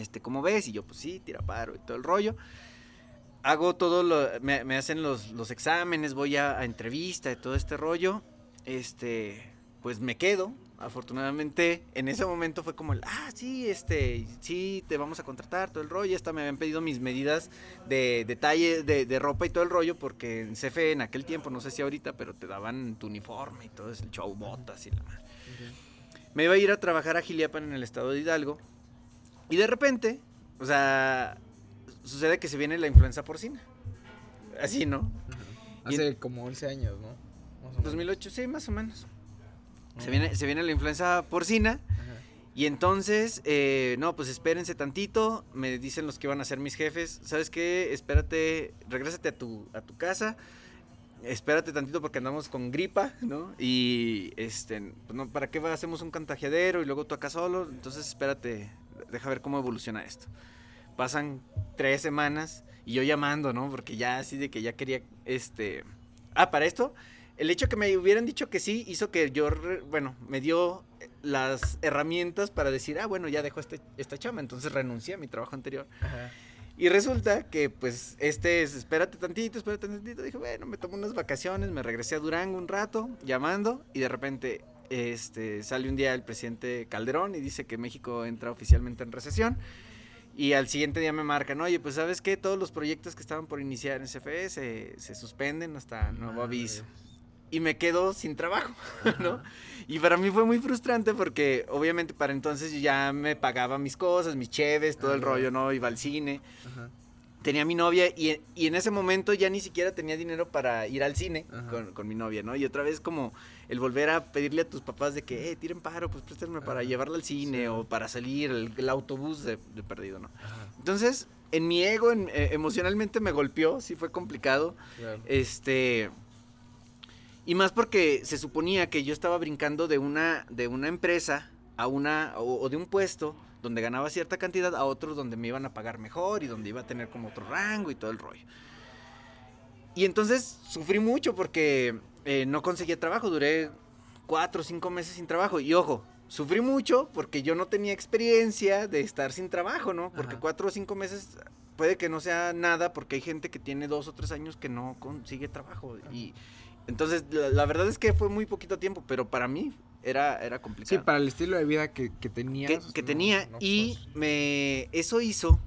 este, ¿cómo ves? Y yo, pues sí, tira paro y todo el rollo. Hago todo lo, me, hacen los, los, exámenes, voy a, a entrevista y todo este rollo. Este, pues me quedo. Afortunadamente, en ese momento fue como el, ah, sí, este, sí, te vamos a contratar, todo el rollo. Hasta me habían pedido mis medidas de detalle de, ropa y todo el rollo, porque en CFE en aquel tiempo, no sé si ahorita, pero te daban tu uniforme y todo ese show, botas y la madre. Me iba a ir a trabajar a Giliapan en el estado de Hidalgo. Y de repente, o sea, sucede que se viene la influenza porcina. Así, ¿no? Hace como 11 años, ¿no? 2008, sí, más o menos. Se viene, se viene la influenza porcina. Y entonces, eh, no, pues espérense tantito. Me dicen los que van a ser mis jefes. ¿Sabes qué? Espérate, regrésate a tu, a tu casa. Espérate tantito porque andamos con gripa, ¿no? Y, este, pues no, ¿para qué hacemos un contagiadero y luego tú acá solo? Entonces, espérate, deja ver cómo evoluciona esto. Pasan tres semanas y yo llamando, ¿no? Porque ya así de que ya quería, este... Ah, para esto, el hecho que me hubieran dicho que sí hizo que yo, bueno, me dio las herramientas para decir, ah, bueno, ya dejo este, esta chama, entonces renuncié a mi trabajo anterior. Y resulta que, pues, este es, espérate tantito, espérate tantito. Dije, bueno, me tomo unas vacaciones, me regresé a Durango un rato, llamando, y de repente, este, sale un día el presidente Calderón y dice que México entra oficialmente en recesión. Y al siguiente día me marcan, oye, pues sabes qué, todos los proyectos que estaban por iniciar en CFE se, se suspenden hasta nuevo aviso y me quedo sin trabajo, ¿no? Y para mí fue muy frustrante porque obviamente para entonces ya me pagaba mis cosas, mis cheves, todo el rollo, ¿no? Iba al cine. Tenía mi novia y, en ese momento ya ni siquiera tenía dinero para ir al cine con, mi novia, ¿no? Y otra vez como el volver a pedirle a tus papás de que, eh, tiren paro, pues préstenme para llevarla al cine o para salir, el, autobús de, perdido, ¿no? Entonces, en mi ego, eh, emocionalmente me golpeó, sí fue complicado. Este y más porque se suponía que yo estaba brincando de una, de una empresa a una, o, de un puesto donde ganaba cierta cantidad a otros donde me iban a pagar mejor y donde iba a tener como otro rango y todo el rollo. Y entonces sufrí mucho porque eh, no conseguía trabajo, duré cuatro o cinco meses sin trabajo. Y ojo, sufrí mucho porque yo no tenía experiencia de estar sin trabajo, ¿no? Porque Ajá. cuatro o cinco meses puede que no sea nada porque hay gente que tiene dos o tres años que no consigue trabajo. Y entonces la, la verdad es que fue muy poquito tiempo, pero para mí era, era Sí, complicado. para el estilo de vida que, que tenías. que, que no- tenía no, y pues, me eso hizo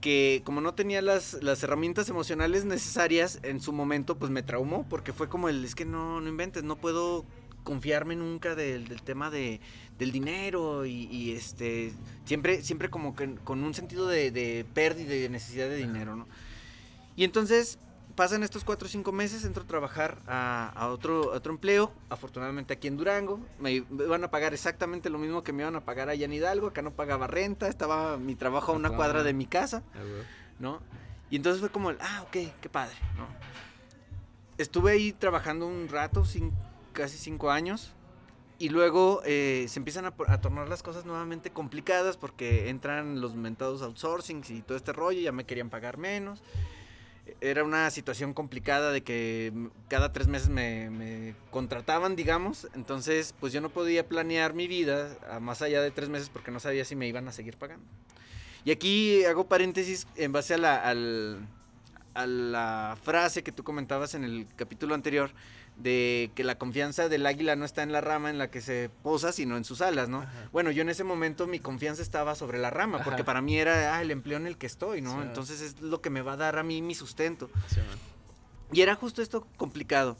que como no tenía las, las herramientas emocionales necesarias en su momento, pues me traumó, porque fue como el, es que no, no inventes, no puedo confiarme nunca del, del tema de, del dinero y, y, este, siempre, siempre como que con un sentido de, de pérdida y de necesidad de dinero, ¿no? Y entonces pasan estos cuatro o cinco meses, entro a trabajar a, a otro, a otro empleo, afortunadamente aquí en Durango, me, me iban a pagar exactamente lo mismo que me iban a pagar allá en Hidalgo, acá no pagaba renta, estaba mi trabajo a una Ah, cuadra de mi casa, a ver. ¿no? Y entonces fue como el, ah, ok, qué padre, ¿no? Estuve ahí trabajando un rato, cin- casi cinco años, y luego eh, se empiezan a, a tornar las cosas nuevamente complicadas porque entran los mentados outsourcings y todo este rollo, ya me querían pagar menos. Era una situación complicada de que cada tres meses me, contrataban, digamos, entonces pues yo no podía planear mi vida más allá de tres meses porque no sabía si me iban a seguir pagando. Y aquí hago paréntesis en base al- a la frase que tú comentabas en el capítulo anterior de que la confianza del águila no está en la rama en la que se posa, sino en sus alas, ¿no? Ajá. Bueno, yo en ese momento mi confianza estaba sobre la rama, porque para mí era ah, el empleo en el que estoy, ¿no? Sí. Entonces es lo que me va a dar a mí mi sustento. Sí. Y era justo esto complicado.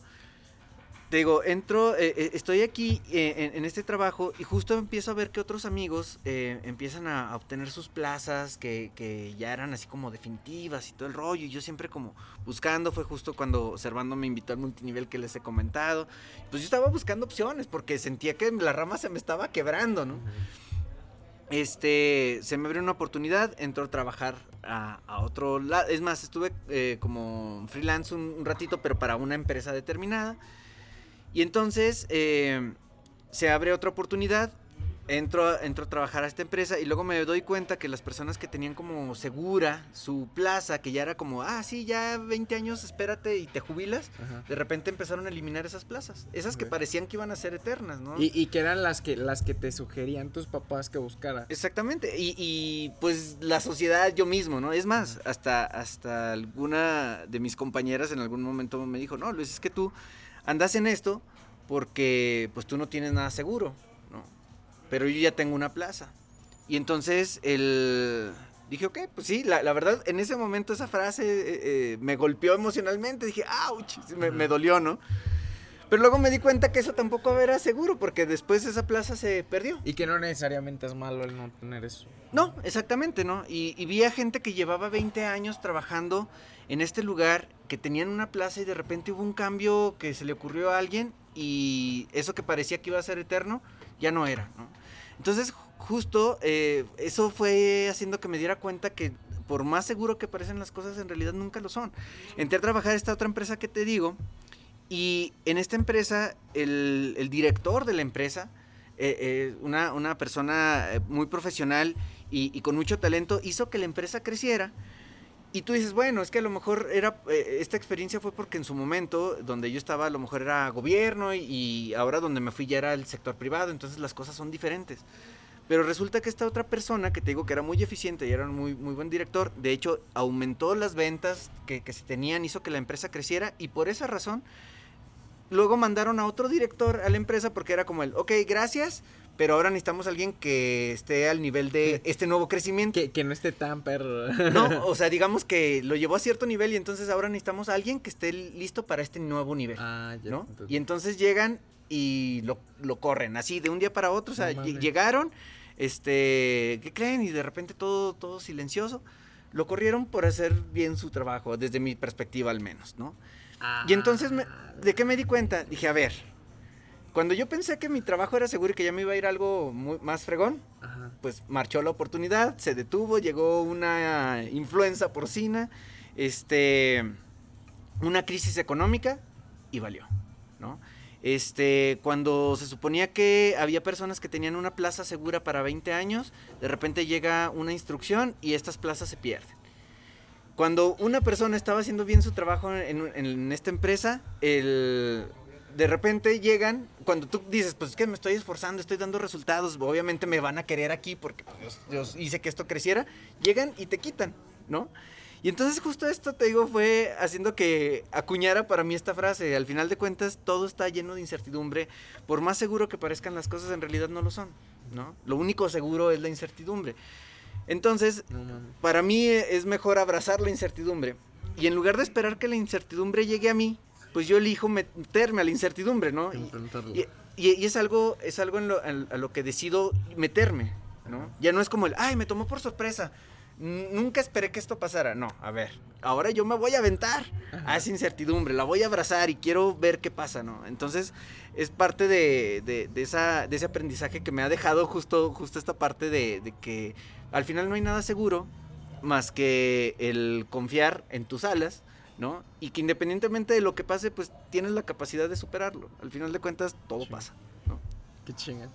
Te digo, entro, eh, eh, estoy aquí eh, en, en este trabajo y justo empiezo a ver que otros amigos eh, empiezan a, a obtener sus plazas que, que ya eran así como definitivas y todo el rollo. Y yo siempre como buscando, fue justo cuando Servando me invitó al multinivel que les he comentado. Pues yo estaba buscando opciones porque sentía que la rama se me estaba quebrando, ¿no? Este, se me abrió una oportunidad, entró a trabajar a, a otro lado. Es más, estuve eh, como freelance un, un ratito, pero para una empresa determinada. Y entonces eh, se abre otra oportunidad, entro, a- entro a trabajar a esta empresa y luego me doy cuenta que las personas que tenían como segura su plaza, que ya era como, ah, sí, ya 20 años, espérate y te jubilas, Ajá. de repente empezaron a eliminar esas plazas. Esas que parecían que iban a ser eternas, ¿no? Y, y que eran las que las que te sugerían tus papás que buscaras. Exactamente, y, y, pues la sociedad yo mismo, ¿no? Es más, hasta, hasta alguna de mis compañeras en algún momento me dijo, no, Luis, es que tú andas en esto porque pues tú no tienes nada seguro, ¿no? Pero yo ya tengo una plaza. Y entonces el... Dije, ok, pues sí, la, la verdad, en ese momento esa frase eh, eh, me golpeó emocionalmente. Dije, ouch, me, me dolió, ¿no? Pero luego me di cuenta que eso tampoco era seguro, porque después esa plaza se perdió. Y que no necesariamente es malo el no tener eso. No, exactamente, ¿no? Y, y vi a gente que llevaba 20 años trabajando en este lugar, que tenían una plaza y de repente hubo un cambio que se le ocurrió a alguien y eso que parecía que iba a ser eterno, ya no era. Entonces, ju- justo eh, eso fue haciendo que me diera cuenta que por más seguro que parecen las cosas, en realidad nunca lo son. Entré a trabajar esta otra empresa que te digo y en esta empresa, el, director de la empresa, eh, eh, una, persona eh, muy profesional y con mucho talento, hizo que la empresa creciera. Y tú dices, bueno, es que a lo mejor era, eh, esta experiencia fue porque en su momento, donde yo estaba, a lo mejor era gobierno y, ahora donde me fui ya era el sector privado, entonces las cosas son diferentes. Pero resulta que esta otra persona, que te digo que era muy eficiente y era un muy, muy buen director, de hecho aumentó las ventas que, que se tenían, hizo que la empresa creciera y por esa razón luego mandaron a otro director a la empresa porque era como el, ok, gracias, pero ahora necesitamos a alguien que esté al nivel de este nuevo crecimiento. Que, que no esté tan perro. No, o sea, digamos que lo llevó a cierto nivel y entonces ahora necesitamos a alguien que esté listo para este nuevo nivel, Ah, ya. ¿no? entonces- Y entonces llegan y lo, lo corren, así, de un día para otro, o sea, No llegaron, este, ¿qué creen? Y de repente todo, todo silencioso. Lo corrieron por hacer bien su trabajo, desde mi perspectiva al menos, ¿no? Y entonces, me- Ah, ¿de qué me di cuenta? Dije, a ver, cuando yo pensé que mi trabajo era seguro y que ya me iba a ir algo muy- más fregón, Ajá. pues marchó la oportunidad, se detuvo, llegó una influenza porcina, este, una crisis económica y valió, ¿no? Este, cuando se suponía que había personas que tenían una plaza segura para 20 años, de repente llega una instrucción y estas plazas se pierden. Cuando una persona estaba haciendo bien su trabajo en, en esta empresa, el, de repente llegan, cuando tú dices, pues es que me estoy esforzando, estoy dando resultados, obviamente me van a querer aquí porque pues, yo, hice que esto creciera, llegan y te quitan, ¿no? Y entonces justo esto, te digo, fue haciendo que acuñara para mí esta frase. Al final de cuentas, todo está lleno de incertidumbre. Por más seguro que parezcan las cosas, en realidad no lo son, ¿no? Lo único seguro es la incertidumbre. Entonces, para mí es mejor abrazar la incertidumbre. Y en lugar de esperar que la incertidumbre llegue a mí, pues yo elijo meterme a la incertidumbre, ¿no? Y, y, es algo, es algo en lo, a lo que decido meterme, ¿no? Ya no es como el, ay, me tomó por sorpresa. Nunca esperé que esto pasara. No, a ver, ahora yo me voy a aventar a esa incertidumbre, la voy a abrazar y quiero ver qué pasa, ¿no? Entonces, es parte de, de, de, esa, de ese aprendizaje que me ha dejado justo, justo esta parte de, de que al final no hay nada seguro más que el confiar en tus alas ¿no? Y que independientemente de lo que pase, pues tienes la capacidad de superarlo. Al final de cuentas, todo pasa, ¿no? Qué chingón.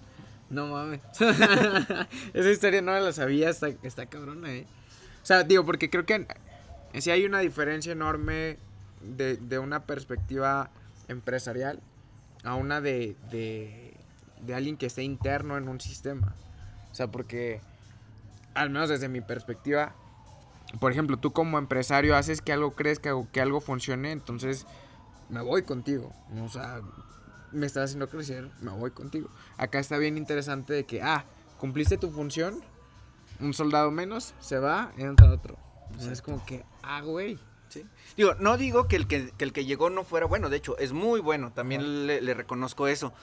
No mames. Esa historia no la sabía, está, está cabrona, ¿eh? O sea, digo, porque creo que sí hay una diferencia enorme de, de una perspectiva empresarial a una de, de, de alguien que esté interno en un sistema. O sea, porque, al menos desde mi perspectiva, por ejemplo, tú como empresario haces que algo crezca o que algo funcione, entonces me voy contigo. O sea, me estás haciendo crecer, me voy contigo. Acá está bien interesante de que, ah, cumpliste tu función, un soldado menos, se va, entra otro. O sea, es como que, ah, güey. Sí. Digo, no digo que el que, el que llegó no fuera bueno, de hecho, es muy bueno, también le, reconozco eso.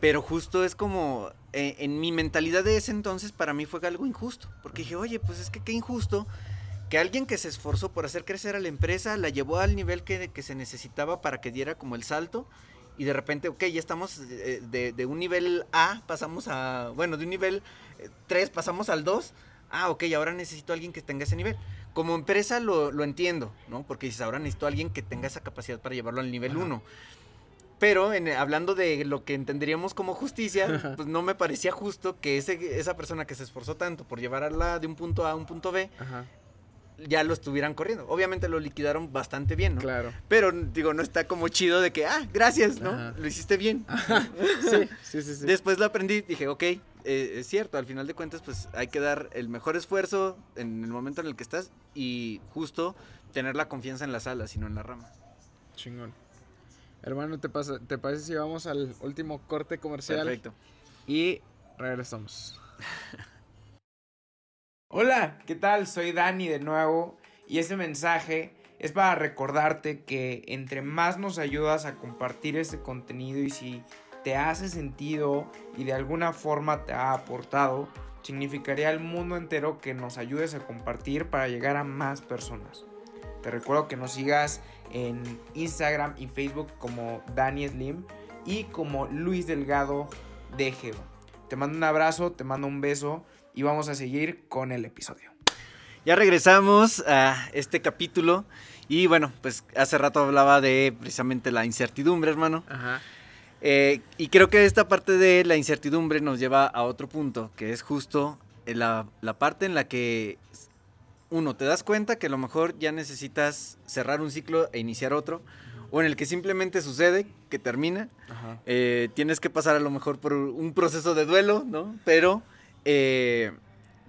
Pero justo es como, eh, en mi mentalidad de ese entonces, para mí fue algo injusto. Porque dije, oye, pues es que qué injusto que alguien que se esforzó por hacer crecer a la empresa la llevó al nivel que, que se necesitaba para que diera como el salto y de repente, ok, ya estamos eh, de, un nivel A, pasamos a, bueno, de un nivel 3 eh, pasamos al 2, ah, ok, ahora necesito a alguien que tenga ese nivel. Como empresa lo, lo entiendo, ¿no? Porque dices, ahora necesito a alguien que tenga esa capacidad para llevarlo al nivel 1. Pero en, hablando de lo que entenderíamos como justicia, pues no me parecía justo que ese, esa persona que se esforzó tanto por llevarla de un punto A a un punto B, ya lo estuvieran corriendo. Obviamente lo liquidaron bastante bien, ¿no? Claro. Pero, digo, no está como chido de que, ah, gracias, ¿no? Lo hiciste bien. sí, sí, sí, sí, Después lo aprendí, dije, ok, eh, es cierto, al final de cuentas, pues hay que dar el mejor esfuerzo en el momento en el que estás y justo tener la confianza en las alas y no en la rama. Chingón. Hermano, ¿te, pasa, ¿te parece si vamos al último corte comercial? Perfecto. Y regresamos. Hola, ¿qué tal? Soy Dani de nuevo y este mensaje es para recordarte que entre más nos ayudas a compartir este contenido y si te hace sentido y de alguna forma te ha aportado, significaría al mundo entero que nos ayudes a compartir para llegar a más personas. Te recuerdo que nos sigas en Instagram y Facebook como Dani Slim y como Luis Delgado de Geo. Te mando un abrazo, te mando un beso y vamos a seguir con el episodio. Ya regresamos a este capítulo y bueno, pues hace rato hablaba de precisamente la incertidumbre, hermano. Ajá. Eh, y creo que esta parte de la incertidumbre nos lleva a otro punto, que es justo la, la parte en la que uno, te das cuenta que a lo mejor ya necesitas cerrar un ciclo e iniciar otro, o en el que simplemente sucede, que termina. Eh, tienes que pasar a lo mejor por un proceso de duelo, ¿no? Pero eh,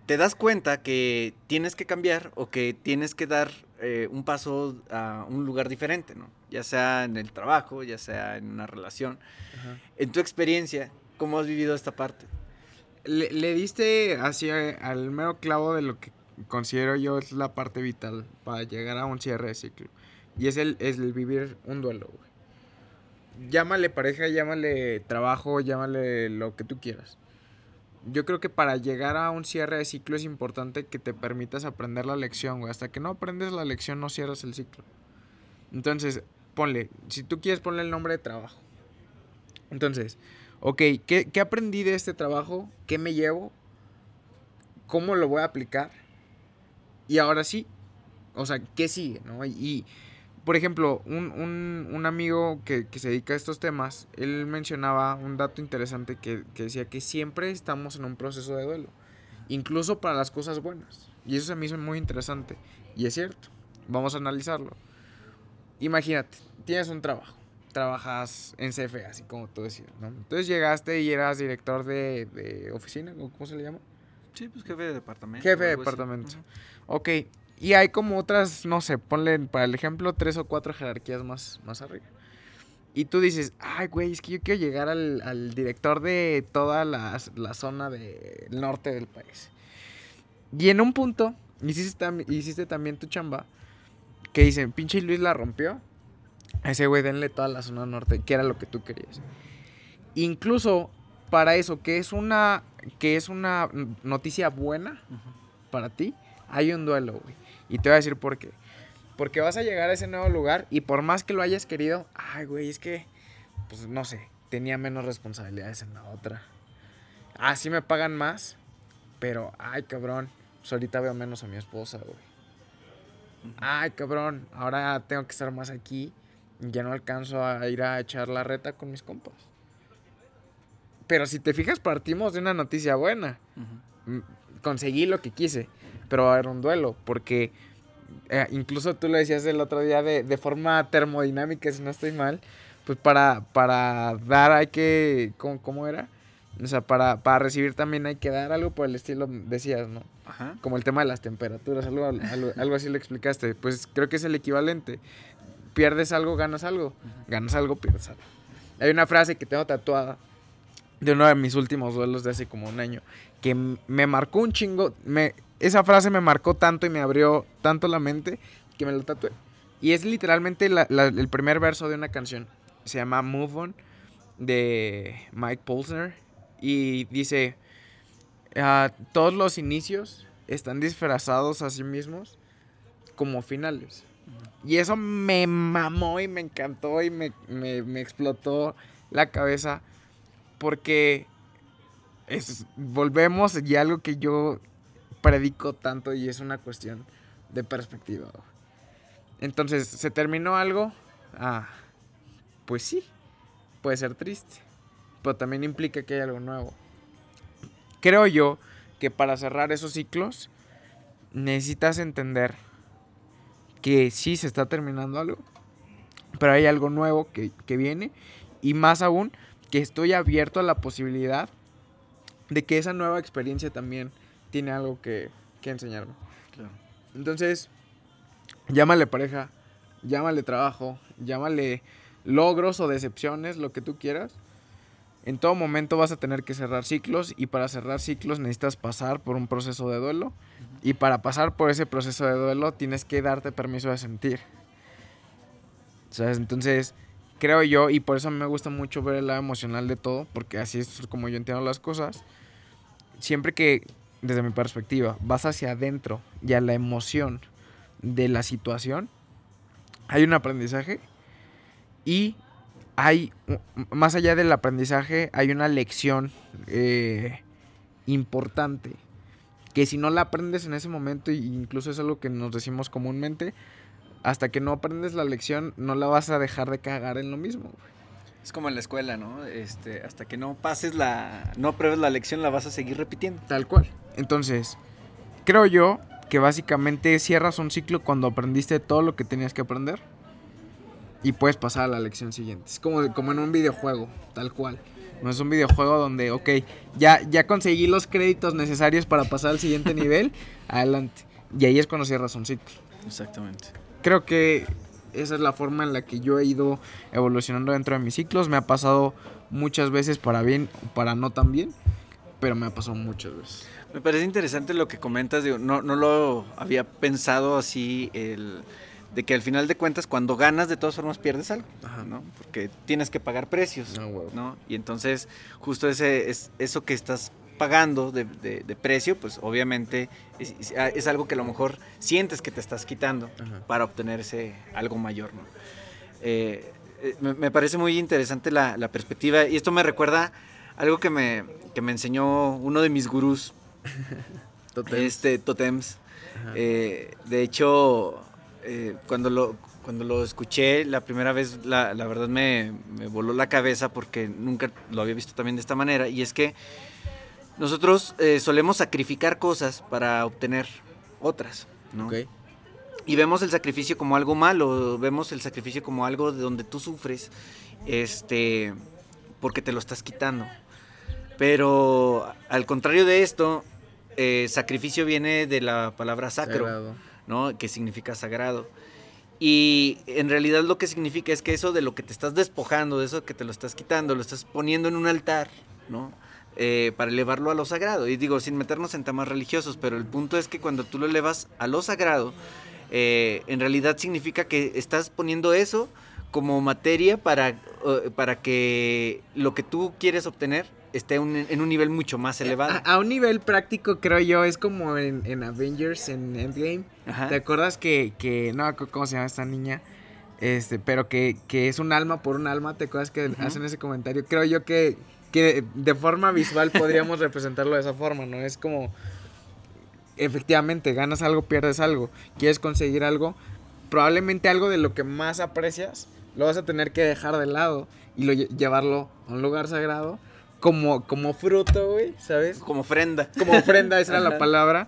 te das cuenta que tienes que cambiar o que tienes que dar eh, un paso a un lugar diferente, ¿no? Ya sea en el trabajo, ya sea en una relación. En tu experiencia, ¿cómo has vivido esta parte? Le, diste así al mero clavo de lo que considero yo es la parte vital para llegar a un cierre de ciclo. Y es el, es el vivir un duelo, güey. Llámale pareja, llámale trabajo, llámale lo que tú quieras yo creo que para llegar a un cierre de ciclo es importante que te permitas aprender la lección, güey. Hasta que no aprendes la lección no cierras el ciclo. Entonces, ponle, si tú quieres ponle el nombre de trabajo. Entonces, ok, ¿qué, ¿qué, aprendí de este trabajo? ¿Qué me llevo? ¿Cómo lo voy a aplicar? Y ahora sí, o sea, ¿qué sigue? ¿no? Y Por ejemplo, un, un, un amigo que, que, se dedica a estos temas, él mencionaba un dato interesante que, que, decía que siempre estamos en un proceso de duelo, incluso para las cosas buenas. Y eso a mí es muy interesante. Y es cierto, vamos a analizarlo. Imagínate, tienes un trabajo, trabajas en CFE, así como tú decías, ¿no? Entonces llegaste y eras director de, de oficina, ¿cómo se le llama? Sí, pues jefe de departamento. Jefe de departamento. Ok, y hay como otras, no sé, ponle para el ejemplo tres o cuatro jerarquías más, más arriba. Y tú dices, ay, güey, es que yo quiero llegar al, al director de toda la, la zona del norte del país. Y en un punto, hiciste, hiciste también tu chamba, que dicen, pinche Luis la rompió. A ese güey denle toda la zona norte, que era lo que tú querías. Incluso para eso, que es una, que es una noticia buena uh -huh. para ti, hay un duelo, güey. Y te voy a decir por qué. Porque vas a llegar a ese nuevo lugar y por más que lo hayas querido, ay, güey, es que, pues no sé, tenía menos responsabilidades en la otra. Ah, sí me pagan más, pero, ay, cabrón, pues ahorita veo menos a mi esposa, güey. Ay, cabrón, ahora tengo que estar más aquí ya no alcanzo a ir a echar la reta con mis compas. Pero si te fijas, partimos de una noticia buena. Uh -huh. Conseguí lo que quise, pero va a haber un duelo, porque eh, incluso tú lo decías el otro día de, de, forma termodinámica, si no estoy mal, pues para, para dar hay que, ¿cómo, cómo era? O sea, para, para, recibir también hay que dar algo por el estilo, decías, ¿no? Ajá. Como el tema de las temperaturas, algo, algo, algo, así lo explicaste. Pues creo que es el equivalente. Pierdes algo, ganas algo. Ganas algo, pierdes algo. Hay una frase que tengo tatuada de uno de mis últimos duelos de hace como un año, que me marcó un chingo, me, esa frase me marcó tanto y me abrió tanto la mente que me lo tatué. Y es literalmente el primer verso de una canción. Se llama Move On de Mike Posner. Y dice, uh, todos los inicios están disfrazados a sí mismos como finales. Y eso me mamó y me encantó y me, me, me explotó la cabeza porque es, volvemos y algo que yo predico tanto y es una cuestión de perspectiva. Entonces, ¿se terminó algo? Ah, pues sí, puede ser triste, pero también implica que hay algo nuevo. Creo yo que para cerrar esos ciclos necesitas entender que sí se está terminando algo, pero hay algo nuevo que, que viene y más aún que estoy abierto a la posibilidad de que esa nueva experiencia también tiene algo que, que enseñarme. Claro. Entonces, llámale pareja, llámale trabajo, llámale logros o decepciones, lo que tú quieras. En todo momento vas a tener que cerrar ciclos y para cerrar ciclos necesitas pasar por un proceso de duelo. Y para pasar por ese proceso de duelo tienes que darte permiso de sentir. ¿Sabes? Entonces, creo yo, y por eso a mí me gusta mucho ver el lado emocional de todo, porque así es como yo entiendo las cosas. Siempre que, desde mi perspectiva, vas hacia adentro y a la emoción de la situación, hay un aprendizaje y hay, más allá del aprendizaje, hay una lección eh, importante que si no la aprendes en ese momento, incluso es algo que nos decimos comúnmente, hasta que no aprendes la lección, no la vas a dejar de cagar en lo mismo. Es como en la escuela, ¿no? Este, hasta que no pases la, no pruebes la lección, la vas a seguir repitiendo. Tal cual. Entonces, creo yo que básicamente cierras un ciclo cuando aprendiste todo lo que tenías que aprender y puedes pasar a la lección siguiente. Es como, como en un videojuego, tal cual. No es un videojuego donde, ok, ya, ya conseguí los créditos necesarios para pasar al siguiente nivel, adelante. Y ahí es cuando cierras un ciclo. Exactamente creo que esa es la forma en la que yo he ido evolucionando dentro de mis ciclos. Me ha pasado muchas veces para bien o para no tan bien, pero me ha pasado muchas veces. Me parece interesante lo que comentas, digo, no, no lo había pensado así, el, de que al final de cuentas cuando ganas de todas formas pierdes algo, Ajá. ¿no? Porque tienes que pagar precios, wow. ¿no? Y entonces justo ese es eso que estás pagando de, de, de, precio, pues obviamente es, es, algo que a lo mejor sientes que te estás quitando Ajá. para obtener ese algo mayor, ¿no? Eh, me, me, parece muy interesante la, la, perspectiva y esto me recuerda algo que me, que me enseñó uno de mis gurús, totems. este Totems. Eh, de hecho, eh, cuando lo cuando lo escuché la primera vez, la, la verdad me, me, voló la cabeza porque nunca lo había visto también de esta manera. Y es que nosotros eh, solemos sacrificar cosas para obtener otras, ¿no? Ok. Y vemos el sacrificio como algo malo, vemos el sacrificio como algo de donde tú sufres, este, porque te lo estás quitando. Pero al contrario de esto, eh, sacrificio viene de la palabra sacro, Sagrado. ¿no? Que significa sagrado. Y en realidad lo que significa es que eso de lo que te estás despojando, de eso que te lo estás quitando, lo estás poniendo en un altar, ¿no? Eh, para elevarlo a lo sagrado. Y digo, sin meternos en temas religiosos, pero el punto es que cuando tú lo elevas a lo sagrado, eh, en realidad significa que estás poniendo eso como materia para, uh, para que lo que tú quieres obtener esté un, en un nivel mucho más elevado. A, a, un nivel práctico, creo yo, es como en, en Avengers, en Endgame. Ajá. ¿Te acuerdas que, que, no, cómo se llama esta niña? Este, pero que, que es un alma por un alma, ¿te acuerdas que uh -huh. hacen ese comentario? Creo yo que, que de forma visual podríamos representarlo de esa forma, ¿no? Es como, efectivamente, ganas algo, pierdes algo, quieres conseguir algo, probablemente algo de lo que más aprecias, lo vas a tener que dejar de lado y lo, llevarlo a un lugar sagrado como, como fruto, güey, ¿sabes? Como ofrenda. Como ofrenda, esa era la palabra,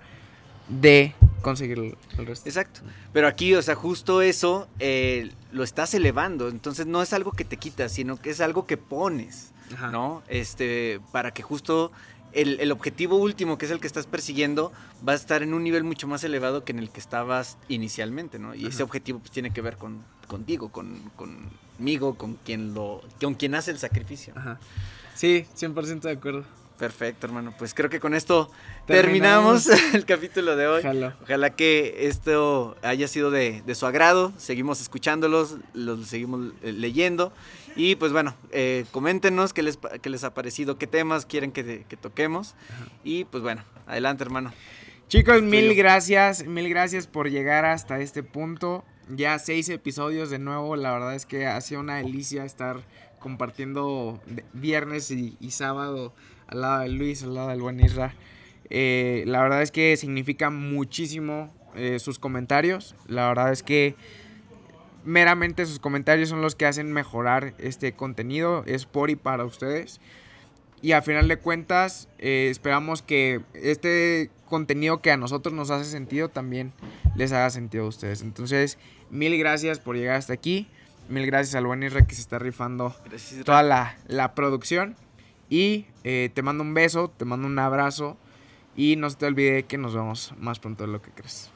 de conseguir el resto. Exacto. Pero aquí, o sea, justo eso eh, lo estás elevando. Entonces no es algo que te quitas, sino que es algo que pones, Ajá. ¿no? Este, para que justo el, el, objetivo último, que es el que estás persiguiendo, va a estar en un nivel mucho más elevado que en el que estabas inicialmente, ¿no? Y Ajá. ese objetivo pues, tiene que ver con, contigo, con, conmigo, con quien, lo, con quien hace el sacrificio. Ajá. Sí, 100% de acuerdo. Perfecto, hermano. Pues creo que con esto terminamos, terminamos el capítulo de hoy. Ojalá. Ojalá que esto haya sido de, de, su agrado. Seguimos escuchándolos, los seguimos eh, leyendo. Y pues bueno, eh, coméntenos qué les, qué les ha parecido, qué temas quieren que, que toquemos. Ajá. Y pues bueno, adelante, hermano. Chicos, mil gracias, mil gracias por llegar hasta este punto. Ya seis episodios de nuevo. La verdad es que ha sido una delicia estar compartiendo viernes y, y sábado al lado de Luis, al lado del buen Isra. Eh, la verdad es que significa muchísimo eh, sus comentarios. La verdad es que meramente sus comentarios son los que hacen mejorar este contenido. Es por y para ustedes. Y a final de cuentas, eh, esperamos que este contenido que a nosotros nos hace sentido también les haga sentido a ustedes. Entonces, mil gracias por llegar hasta aquí. Mil gracias al buen Isra que se está rifando gracias, toda la, la producción. Y eh, te mando un beso, te mando un abrazo. Y no se te olvide que nos vemos más pronto de lo que crees.